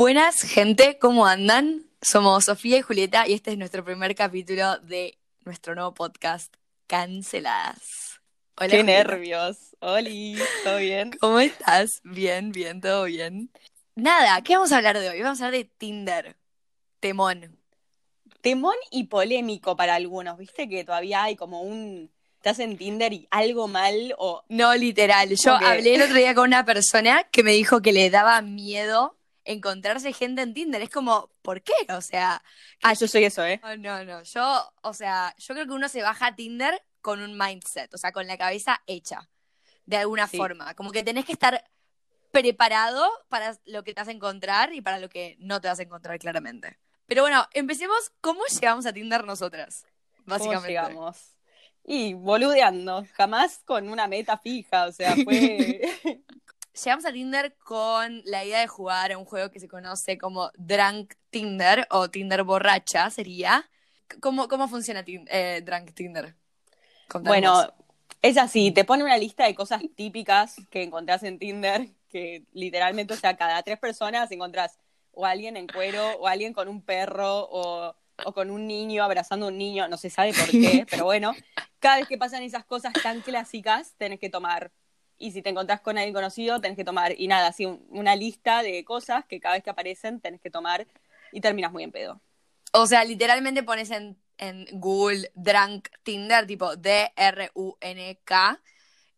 Buenas, gente, ¿cómo andan? Somos Sofía y Julieta y este es nuestro primer capítulo de nuestro nuevo podcast, Canceladas. Hola, Qué nervios. Oli, ¿todo bien? ¿Cómo estás? Bien, bien, todo bien. Nada, ¿qué vamos a hablar de hoy? Vamos a hablar de Tinder. Temón. Temón y polémico para algunos, ¿viste? Que todavía hay como un estás en Tinder y algo mal o... No, literal. Yo hablé el otro día con una persona que me dijo que le daba miedo encontrarse gente en Tinder. Es como, ¿por qué? O sea... Ah, yo soy eso, ¿eh? No, no. Yo, o sea, yo creo que uno se baja a Tinder con un mindset, o sea, con la cabeza hecha, de alguna forma. Como que tenés que estar preparado para lo que te vas a encontrar y para lo que no te vas a encontrar claramente. Pero bueno, empecemos. ¿Cómo llegamos a Tinder nosotras? Básicamente. ¿Cómo llegamos? Y boludeando, jamás con una meta fija, o sea, fue... Llegamos a Tinder con la idea de jugar a un juego que se conoce como Drunk Tinder o Tinder borracha, sería. ¿Cómo, cómo funciona eh, Drunk Tinder? Bueno, es así, te pone una lista de cosas típicas que encontrás en Tinder, que literalmente, o sea, cada tres personas encontrás o alguien en cuero, o alguien con un perro, o o con un niño abrazando a un niño, no se sabe por qué, pero bueno, cada vez que pasan esas cosas tan clásicas, tenés que tomar. Y si te encontrás con alguien conocido, tenés que tomar. Y nada, así una lista de cosas que cada vez que aparecen tenés que tomar y terminas muy en pedo. O sea, literalmente pones en, en Google Drunk Tinder, tipo D-R-U-N-K,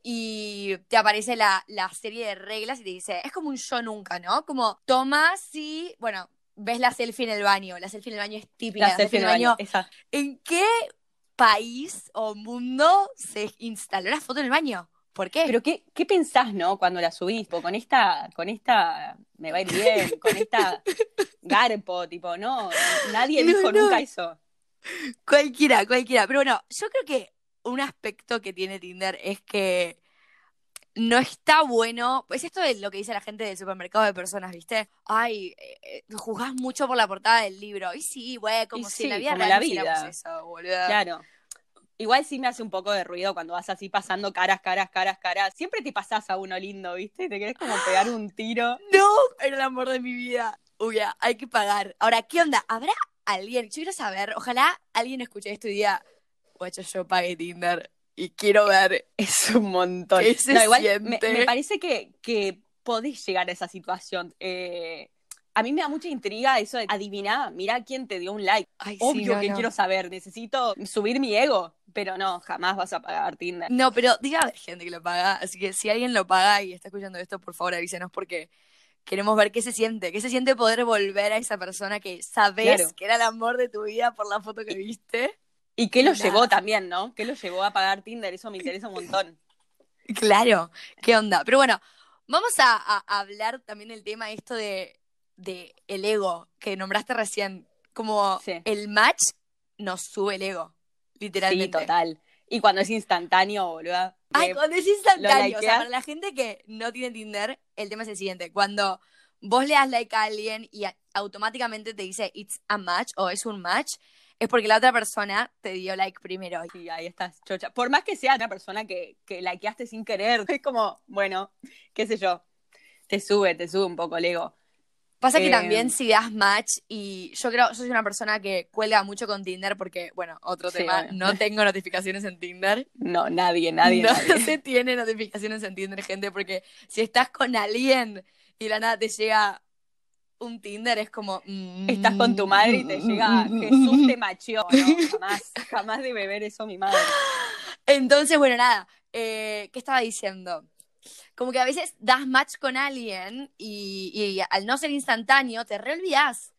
y te aparece la, la, serie de reglas y te dice, es como un yo nunca, ¿no? Como tomas y, bueno, ves la selfie en el baño. La selfie en el baño es típica. La, selfie en el baño. ¿En qué país o mundo se instaló la foto en el baño? ¿Por qué? Pero qué, qué pensás, ¿no? Cuando la subís, con esta, con esta me va a ir bien, con esta garpo, tipo, no, nadie dijo nunca eso. Cualquiera, cualquiera. Pero bueno, yo creo que un aspecto que tiene Tinder es que no está bueno. Es esto de lo que dice la gente del supermercado de personas, ¿viste? Ay, eh, eh juzgás mucho por la portada del libro. Y sí, güey, como si la vida la vida. eso. Claro. Igual sí me hace un poco de ruido cuando vas así pasando caras, caras, caras, caras. Siempre te pasás a uno lindo, ¿viste? Te querés como pegar un tiro. No, era el amor de mi vida. Uy, hay que pagar. Ahora, ¿qué onda? ¿Habrá alguien? Yo quiero saber, ojalá alguien escuche esto y diga, guacho, yo pagué Tinder y quiero ver. Es un montón. igual Me, parece que, que, podés llegar a esa situación. Eh, a mí me da mucha intriga eso de adivinar, mira quién te dio un like. Obvio que quiero saber, necesito subir mi ego, pero no, jamás vas a pagar Tinder. No, pero diga a gente que lo paga, así que si alguien lo paga y está escuchando esto, por favor avísenos porque queremos ver qué se siente, qué se siente poder volver a esa persona que sabes que era el amor de tu vida por la foto que viste. ¿Y qué lo llevó también, no? ¿Qué lo llevó a pagar Tinder? Eso me interesa un montón. Claro, qué onda. Pero bueno, vamos a, hablar también del tema esto de, de, el ego que nombraste recién. Como el match nos sube el ego, literalmente. Sí, total. Y cuando es instantáneo, boludo. Ay, cuando es instantáneo. O sea, para la gente que no tiene Tinder, el tema es el siguiente. Cuando vos le das like a alguien y automáticamente te dice it's a match o es un match, es porque la otra persona te dio like primero. Y ahí estás, chocha. Por más que sea una persona que, que likeaste sin querer, es como, bueno, qué sé yo, te sube, te sube un poco el ego. Pasa que también em, si das match y yo creo, yo soy una persona que cuelga mucho con Tinder porque, bueno, otro tema, no tengo notificaciones en Tinder. No, nadie, nadie. No nadie. se tiene notificaciones en Tinder, gente, porque si estás con alguien y la nada te llega un Tinder es como. Mm, Estás con tu madre y te llega Jesús te macheó, ¿no? Jamás, jamás debe ver eso mi madre. Entonces, bueno, nada. Eh, ¿Qué estaba diciendo? Como que a veces das match con alguien y, al no ser instantáneo te reolvidas.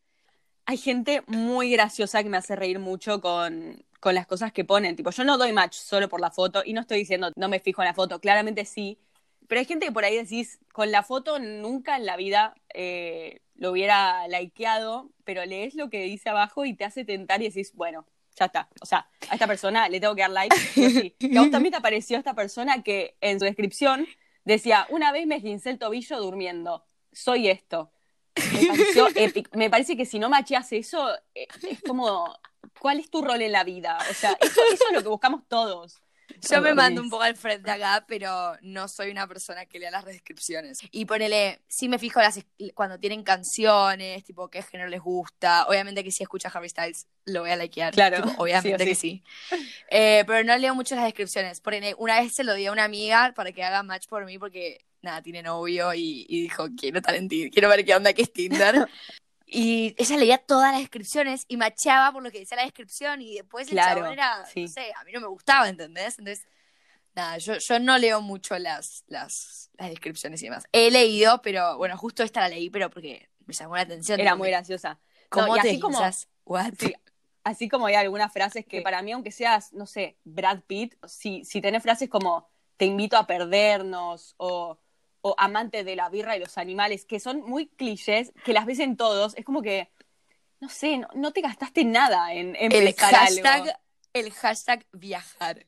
Hay gente muy graciosa que me hace reír mucho con, con las cosas que ponen. Tipo, yo no doy match solo por la foto y no estoy diciendo no me fijo en la foto. Claramente sí. Pero hay gente que por ahí decís, con la foto nunca en la vida eh, lo hubiera likeado, pero lees lo que dice abajo y te hace tentar y decís, bueno, ya está. O sea, a esta persona le tengo que dar like. Sí. Y a vos también te apareció esta persona que en su descripción decía, una vez me esguincé el tobillo durmiendo. Soy esto. Me pareció épico. Me parece que si no macheas eso, eh, es como, ¿cuál es tu rol en la vida? O sea, eso, eso es lo que buscamos todos. Yo me mando un poco al frente acá, pero no soy una persona que lea las descripciones. Y ponele, sí me fijo las, cuando tienen canciones, tipo qué género les gusta. Obviamente que si escucha Harry Styles lo voy a likear. Claro. tipo, obviamente que sí. Eh, pero no leo mucho las descripciones. Ponele, una vez se lo di a una amiga para que haga match por mí porque nada, tiene novio y, y dijo, quiero estar en Tinder, quiero ver qué onda que es Tinder. Y ella leía todas las descripciones y macheaba por lo que decía la descripción y después el chabón era, sí. no sé, a mí no me gustaba, ¿entendés? Entonces, nada, yo, yo no leo mucho las, las, las descripciones y demás. He leído, pero bueno, justo esta la leí, pero porque me llamó la atención. Era muy graciosa. ¿Cómo No, y te así como-? What? Sí, así como hay algunas frases que para mí, aunque seas, no sé, Brad Pitt, si, si tenés frases como te invito a perdernos o, o amante de la birra y los animales, que son muy clichés, que las ves en todos, es como que, no sé, no, no te gastaste nada en, en el hashtag, algo. el hashtag viajar.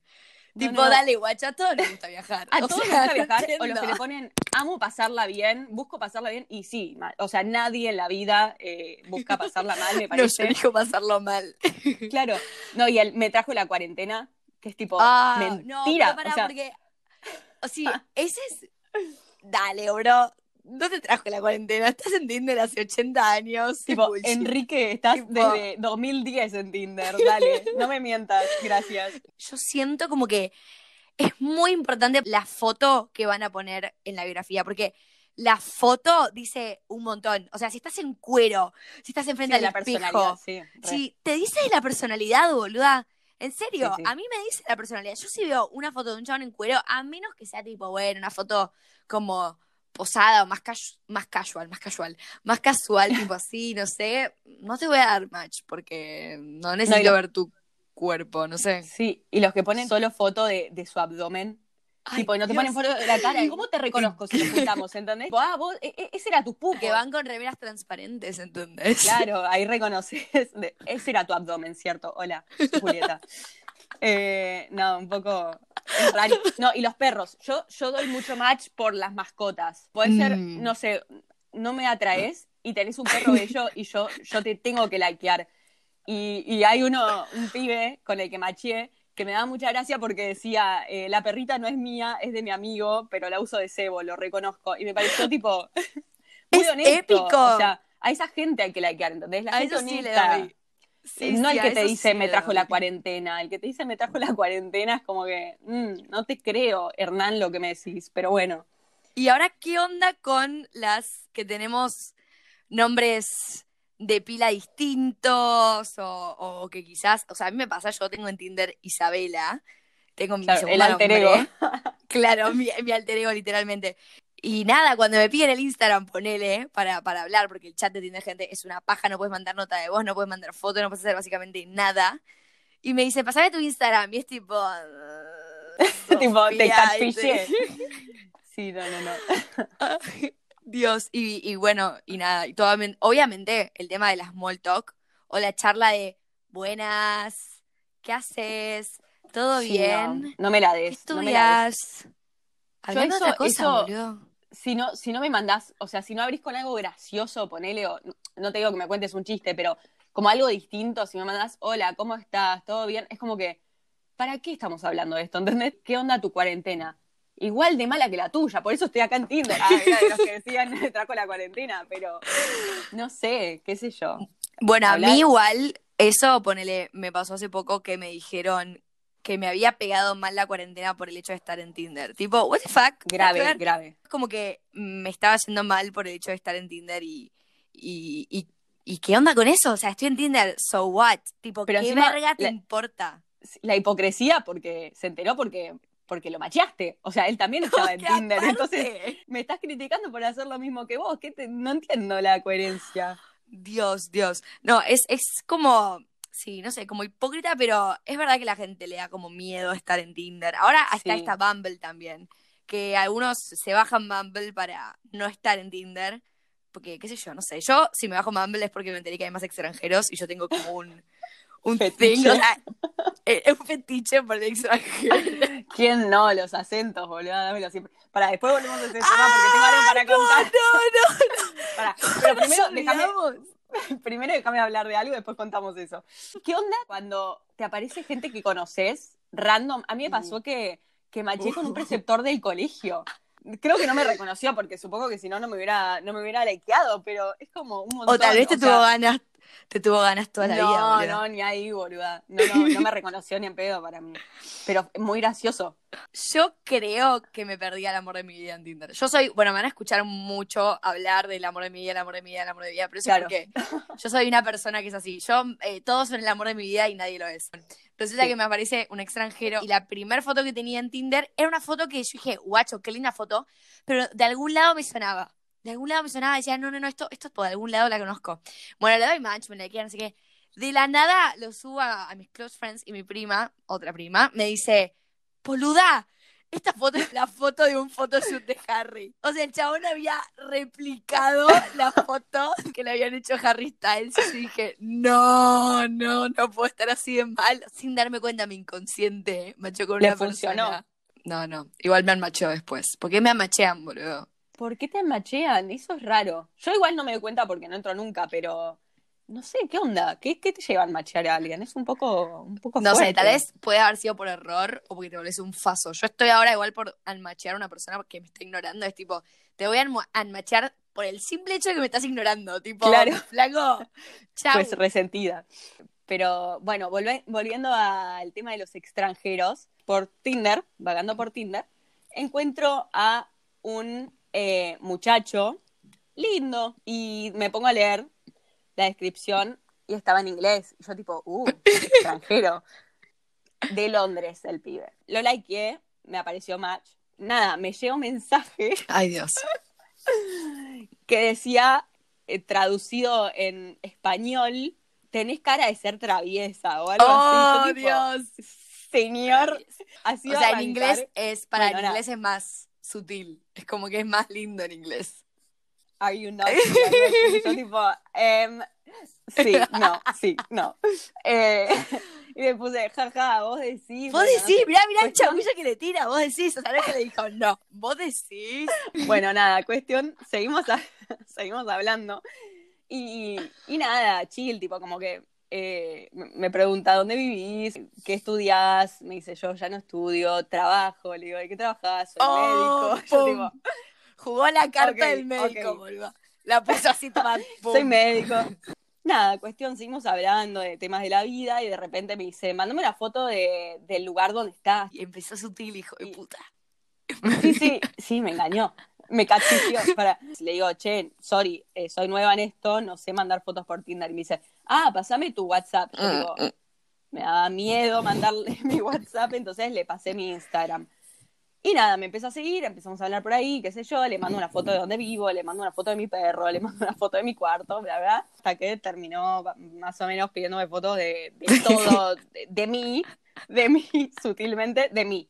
No, tipo, no. dale, guacha, a todos les gusta viajar. A O todos les gusta no viajar o los que le ponen amo pasarla bien, busco pasarla bien y sí, o sea, nadie en la vida eh, busca pasarla mal, me No, parece. yo elijo pasarlo mal. Claro, no, y él me trajo la cuarentena, que es tipo Ah, mentira. no, pero pará, o sea, porque. O sea, ese es. Dale, bro. No te trajo la cuarentena. Estás en Tinder hace 80 años. tipo. Enrique, estás Tipo- desde 2010 en Tinder, dale, no me mientas, gracias. Yo siento como que es muy importante la foto que van a poner en la biografía, porque la foto dice un montón. O sea, si estás en cuero, si estás enfrente Sí, la al personalidad, espejo, sí. re. si te dice la personalidad, boluda. En serio, Sí, sí. a mí me dice la personalidad. Yo si veo una foto de un chabón en cuero, a menos que sea tipo, bueno, una foto como posada o más, casu- más casual, más casual, más casual, tipo así, no sé, no te voy a dar match porque no necesito lo- ver tu cuerpo, no sé. Sí, y los que ponen solo foto de, de su abdomen, Ay, tipo, y no te Dios. ponen foto de la cara, ¿cómo te reconozco si nos juntamos, entendés? Tipo, ah, vos, e- e- ese era tu pupo. Que van con remeras transparentes, ¿entendés? Claro, ahí reconoces. ese era tu abdomen, ¿cierto? Hola, Julieta. Eh, no, un poco raro. No, y los perros. Yo, yo doy mucho match por las mascotas. Puede ser, Mm. no sé, no me atraes y tenés un perro bello y yo, yo te tengo que likear. Y, y hay uno, un pibe con el que maché que me da mucha gracia porque decía, eh, la perrita no es mía, es de mi amigo, pero la uso de cebo, lo reconozco. Y me pareció tipo muy Es honesto. épico. O sea, a esa gente hay que likear, ¿entendés? La A gente eso sí le honesta. doy. Sí, no sí, el que te dice me trajo la cuarentena, el que te dice me trajo la cuarentena es como que mm, no te creo, Hernán, lo que me decís, pero bueno. Y ahora, ¿qué onda con las que tenemos nombres de pila distintos o, o que quizás, o sea, a mí me pasa, yo tengo en Tinder Isabela, tengo mi Claro, segundo el alter ego. Claro, mi, mi alter ego literalmente. Y nada, cuando me piden el Instagram, ponele para, para hablar, porque el chat de Tinder, gente, es una paja, no puedes mandar nota de voz, no puedes mandar foto, no puedes hacer básicamente nada. Y me dice, pasame tu Instagram. Y es tipo... tipo, te catfishé. Sí, no, no, no. Dios. Y, y bueno, y nada, y todo, obviamente el tema de la small talk o la charla de buenas, ¿qué haces? ¿Todo Sí, bien? No, no me la ¿Qué des. estudias? De eso- otra cosa, eso- boludo. Si no, si no me mandás, o sea, si no abrís con algo gracioso, ponele, o, no te digo que me cuentes un chiste, pero como algo distinto, si me mandás, hola, ¿cómo estás? ¿Todo bien? Es como que, ¿para qué estamos hablando de esto? ¿Entendés? ¿Qué onda tu cuarentena? Igual de mala que la tuya, por eso estoy acá en Tinder. Ah, era de los que decían, trajo la cuarentena, pero no sé, qué sé yo. Bueno, a mí igual, eso, ponele, me pasó hace poco que me dijeron que me había pegado mal la cuarentena por el hecho de estar en Tinder. Tipo, what the fuck? Grave, Nada que ver. grave. como que me estaba yendo mal por el hecho de estar en Tinder y, y, y, y ¿qué onda con eso? O sea, estoy en Tinder, so what? Tipo, Pero ¿qué encima, verga te la- importa? La hipocresía porque se enteró porque, porque lo macheaste. O sea, él también estaba en Tinder. aparte- Entonces, me estás criticando por hacer lo mismo que vos. ¿Qué te- No entiendo la coherencia. Dios, Dios. No, es, es como, sí, no sé, como hipócrita, pero es verdad que la gente le da como miedo estar en Tinder. Ahora hasta Sí. está Bumble también, que algunos se bajan Bumble para no estar en Tinder. Porque, qué sé yo, no sé. Yo, si me bajo Bumble es porque me enteré que hay más extranjeros y yo tengo como un, un Fetiche. thing, o sea, eh, es un fetiche por el extranjero. ¿Quién no? Los acentos, boludo, dámelo siempre. Para, después volvemos a ese tema porque tengo algo para contar. No, no, Pará, Pero primero, déjame, primero déjame hablar de algo y después contamos eso. ¿Qué onda cuando te aparece gente que conoces random. A mí me pasó que, que maché con un preceptor del colegio. Creo que no me reconoció porque supongo que si no, no me hubiera, no me hubiera likeado, pero es como un montón. O tal vez te sea, tuvo ganas, te tuvo ganas toda la no, vida, boludo. no, ni ahí, boluda. No, no, no me reconoció ni en pedo para mí. Pero muy gracioso. Yo creo que me perdí al amor de mi vida en Tinder. Yo soy, bueno, me van a escuchar mucho hablar del amor de mi vida, el amor de mi vida, el amor de mi vida, pero eso Claro. es porque yo soy una persona que es así. Yo, eh, todos son el amor de mi vida y nadie lo es. Resulta Sí. que me aparece un extranjero y la primera foto que tenía en Tinder era una foto que yo dije, guacho, qué linda foto, pero de algún lado me sonaba. De algún lado me sonaba, decía, no, no, no, esto, esto por algún lado la conozco. Bueno, le doy match, me la quedan, no sé qué. De la nada lo subo a, a mis close friends y mi prima, otra prima, me dice, boluda, esta foto es la foto de un photoshoot de Harry. O sea, el chabón había replicado la foto que le habían hecho Harry Styles. Y dije, no, no, no puedo estar así de mal. Sin darme cuenta, mi inconsciente machó con Le una funcionó. persona. No, no. Igual me han macheado después. ¿Por qué me machean, boludo? ¿Por qué te machean? Eso es raro. Yo igual no me doy cuenta porque no entro nunca, pero no sé, ¿qué onda? ¿Qué, qué te lleva a machear a alguien? Es un poco, un poco No sé, tal vez puede haber sido por error o porque te volvés un faso. Yo estoy ahora igual por anmachear a una persona que me está ignorando. Es tipo, te voy a anmachear por el simple hecho de que me estás ignorando. Tipo, Claro. flaco, chao. Pues resentida. Pero bueno, volve- volviendo al tema de los extranjeros, por Tinder, vagando por Tinder, encuentro a un eh, muchacho lindo y me pongo a leer la descripción y estaba en inglés. Y yo tipo, uh, extranjero. De Londres el pibe. Lo likeé, me apareció match. Nada, me llega un mensaje Ay, Dios. que decía, eh, traducido en español, tenés cara de ser traviesa o algo Oh, así. Dios. Señor, así O sea, en inglés es, para Bueno, nada. inglés es más sutil. Es como que es más lindo en inglés. Are you not? Yo tipo, em, sí, no, sí, no. Eh, y le puse, jaja, vos decís. Vos bueno, no decís, sé. mirá, mirá el chamuyo que le tira, vos decís, o sea, no que le dijo, no, vos decís. Bueno, nada, cuestión, seguimos, a- seguimos hablando. Y, y nada, chill, tipo, como que eh, me pregunta dónde vivís, qué estudias, me dice yo ya no estudio, trabajo, le digo, ¿de qué trabajas? Soy Oh, médico. Yo tipo, Jugó la carta del médico, boludo. La puso así, toma, soy médico. Nada, cuestión, seguimos hablando de temas de la vida y de repente me dice, mándame una foto de, del lugar donde estás. Y empezó sutil, hijo de puta. Sí, sí, sí, me engañó. Me cachició. Para... Le digo, che, sorry, eh, soy nueva en esto, no sé mandar fotos por Tinder. Y me dice, ah, pasame tu WhatsApp. Yo digo, me daba miedo mandarle mi WhatsApp, entonces le pasé mi Instagram. Y nada, me empezó a seguir, empezamos a hablar por ahí, qué sé yo, le mando una foto de dónde vivo, le mando una foto de mi perro, le mando una foto de mi cuarto, bla, bla, hasta que terminó más o menos pidiéndome fotos de, de todo, de, de mí, de mí, sutilmente, de mí.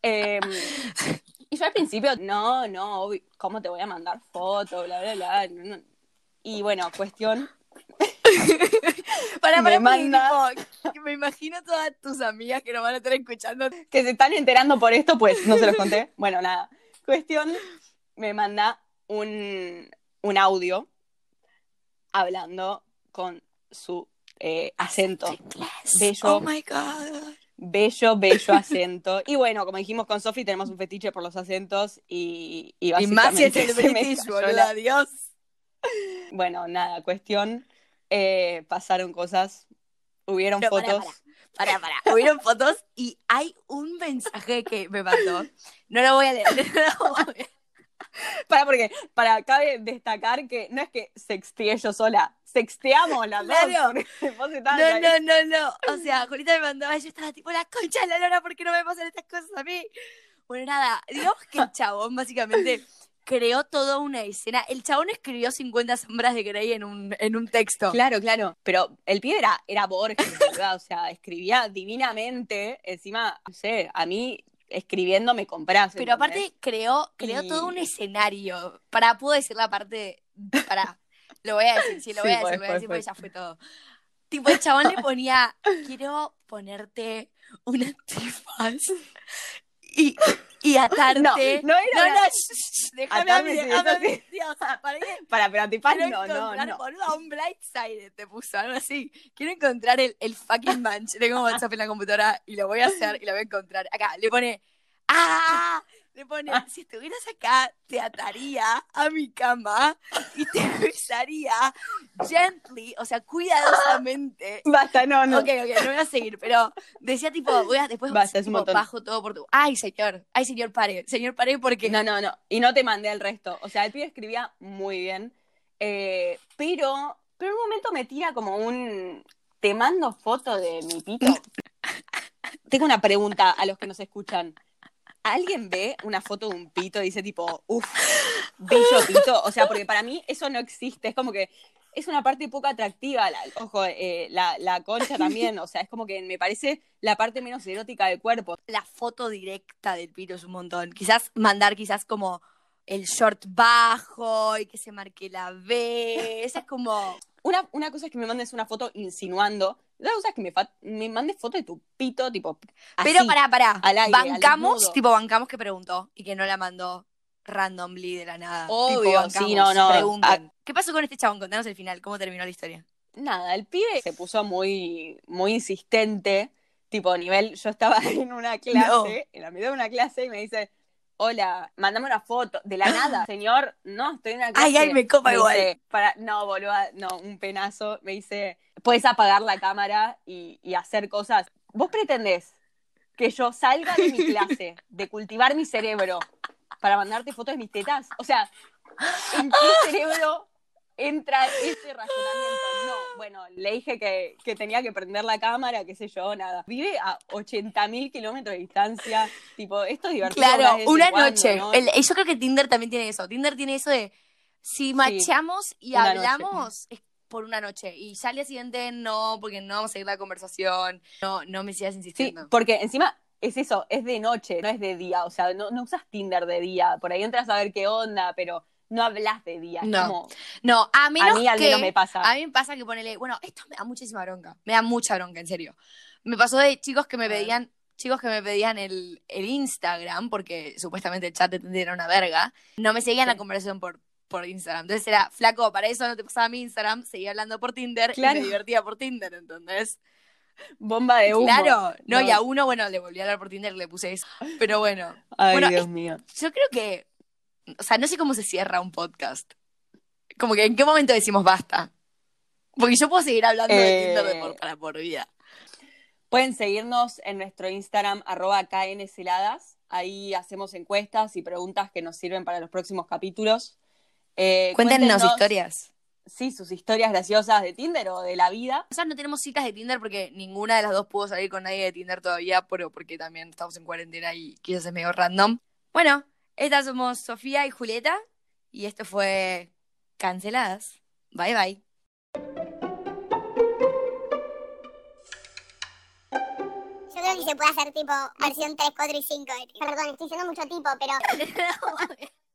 Eh, y yo al principio, no, no, ¿cómo te voy a mandar fotos, bla, bla, bla? no, no. Y bueno, cuestión, Para, Me para, manda- me imagino todas tus amigas que nos van a estar escuchando. que se están enterando por esto, pues no se los conté. Bueno, nada. Cuestión, me manda un, un audio hablando con su eh, acento. Bello. Oh my God. Bello, bello acento. Y bueno, como dijimos con Sofi, tenemos un fetiche por los acentos y, y Y más si es básicamente el British, la- adiós. Bueno, nada, cuestión, eh, pasaron cosas, hubieron Pero fotos. Para, para. Hubieron fotos y hay un mensaje que me mandó. No lo voy a leer. no lo voy a- Para, porque para cabe destacar que no es que sexteé yo sola, sexteamos las Claro. dos. vos No, ahí. no, no, no. O sea, Julita me mandaba y yo estaba tipo, la concha de la lora, ¿por qué no me pasan estas cosas a mí? Bueno, nada, digamos que el chabón básicamente creó toda una escena. El chabón escribió 50 sombras de Grey en un, en un texto. Claro, claro. Pero el pibe era, era Borges, ¿verdad? O sea, escribía divinamente. Encima, no sé, a mí escribiendo me compras. Pero ¿entendés? aparte creó, creó Y- todo un escenario. Para, puedo decir la parte. Para, lo voy a decir, sí, lo voy Sí, a decir, lo voy a decir porque podés, ya fue todo. Tipo, el chabón le ponía, quiero ponerte un antifaz. Y, y atarte. No, no era no, no, shh, shh, déjame a mí, déjame a mí. sí. Dios, para Para, pero quiero no, no, no. boludo, un blind side te puso, algo así. Quiero encontrar el, el fucking manch. Tengo WhatsApp en la computadora y lo voy a hacer y lo voy a encontrar. Acá, le pone, ¡ah! Le pone, si estuvieras acá, te ataría a mi cama y te besaría gently, o sea, cuidadosamente. Basta, no, no. Ok, ok, no voy a seguir, pero decía tipo, voy a, después Basta, tipo, bajo todo por tu... Ay, señor, ay, señor, pare, señor, pare, porque... No, no, no. Y no te mandé el resto. O sea, el pibe escribía muy bien. eh, pero, pero en un momento me tira como un. Te mando foto de mi pito. Tengo una pregunta a los que nos escuchan. ¿Alguien ve una foto de un pito y dice tipo, uff, bello pito? O sea, porque para mí eso no existe. Es como que es una parte poco atractiva. La- ojo, eh, la, la concha también. O sea, es como que me parece la parte menos erótica del cuerpo. La foto directa del pito es un montón. Quizás mandar quizás como el short bajo y que se marque la B. Esa es como... Una, una cosa es que me mandes una foto insinuando. La otra cosa es que me, me mandes foto de tu pito, tipo. Pero pará, pará. al aire, al bancamos, tipo, bancamos que preguntó y que no la mandó randomly de la nada. Obvio, Tipo, bancamos, sí, no, no. pregunten. ¿Qué pasó con este chabón? Contanos el final, cómo terminó la historia. Nada, el pibe se puso muy, muy insistente. Tipo, nivel. Yo estaba en una clase, No. en la mitad de una clase, y me dice. Hola, mandame una foto. De la nada, señor, no, estoy en una clase. Ay, ay, me copa igual. dice, para, no, boluda, no, un penazo. Me dice, puedes apagar la cámara y, y hacer cosas. ¿Vos pretendés que yo salga de mi clase, de cultivar mi cerebro, para mandarte fotos de mis tetas? O sea, ¿en qué cerebro entra ese razonamiento? No, bueno, le dije que, que tenía que prender la cámara, qué sé yo, nada. Vive a 80.000 kilómetros de distancia. Tipo, esto es divertido. Claro, una cuando, noche. ¿no? El- yo creo que Tinder también tiene eso. Tinder tiene eso de si machamos y noche. hablamos es por una noche y ya al día siguiente no, porque no vamos a seguir la conversación. No, no me sigas Sí, insistiendo. porque encima es eso, es de noche, no es de día. O sea, no, no usas Tinder de día. Por ahí entras a ver qué onda, pero no hablas de día. No. como- No, a menos a mí al que menos me pasa. a mí me pasa que ponele, bueno, esto me da muchísima bronca. Me da mucha bronca, en serio. Me pasó de chicos que me pedían chicos que me pedían el, el Instagram, porque supuestamente el chat era una verga, no me seguían Sí. la conversación por, por Instagram. Entonces era, flaco, para eso no te pasaba mi Instagram, seguía hablando por Tinder Claro. y me divertía por Tinder, ¿entendés? Bomba de humo. Claro, no, y a uno, bueno, le volví a hablar por Tinder y le puse eso. Pero bueno, Ay, Bueno, Dios es- mío. yo creo que, o sea, no sé cómo se cierra un podcast. Como que en qué momento decimos basta. Porque yo puedo seguir hablando de Eh. Tinder de por, para por vida. Pueden seguirnos en nuestro Instagram, arroba KNCeladas. Ahí hacemos encuestas y preguntas que nos sirven para los próximos capítulos. Eh, Cuéntenos cuéntenos, historias. Sí, sus historias graciosas de Tinder o de la vida. Nosotros no tenemos citas de Tinder porque ninguna de las dos pudo salir con nadie de Tinder todavía, pero porque también estamos en cuarentena y quizás es medio random. Bueno, estas somos Sofía y Julieta y esto fue Canceladas. Bye bye. Yo creo que se puede hacer tipo versión 3, 4 y 5. Perdón, estoy diciendo mucho tipo, pero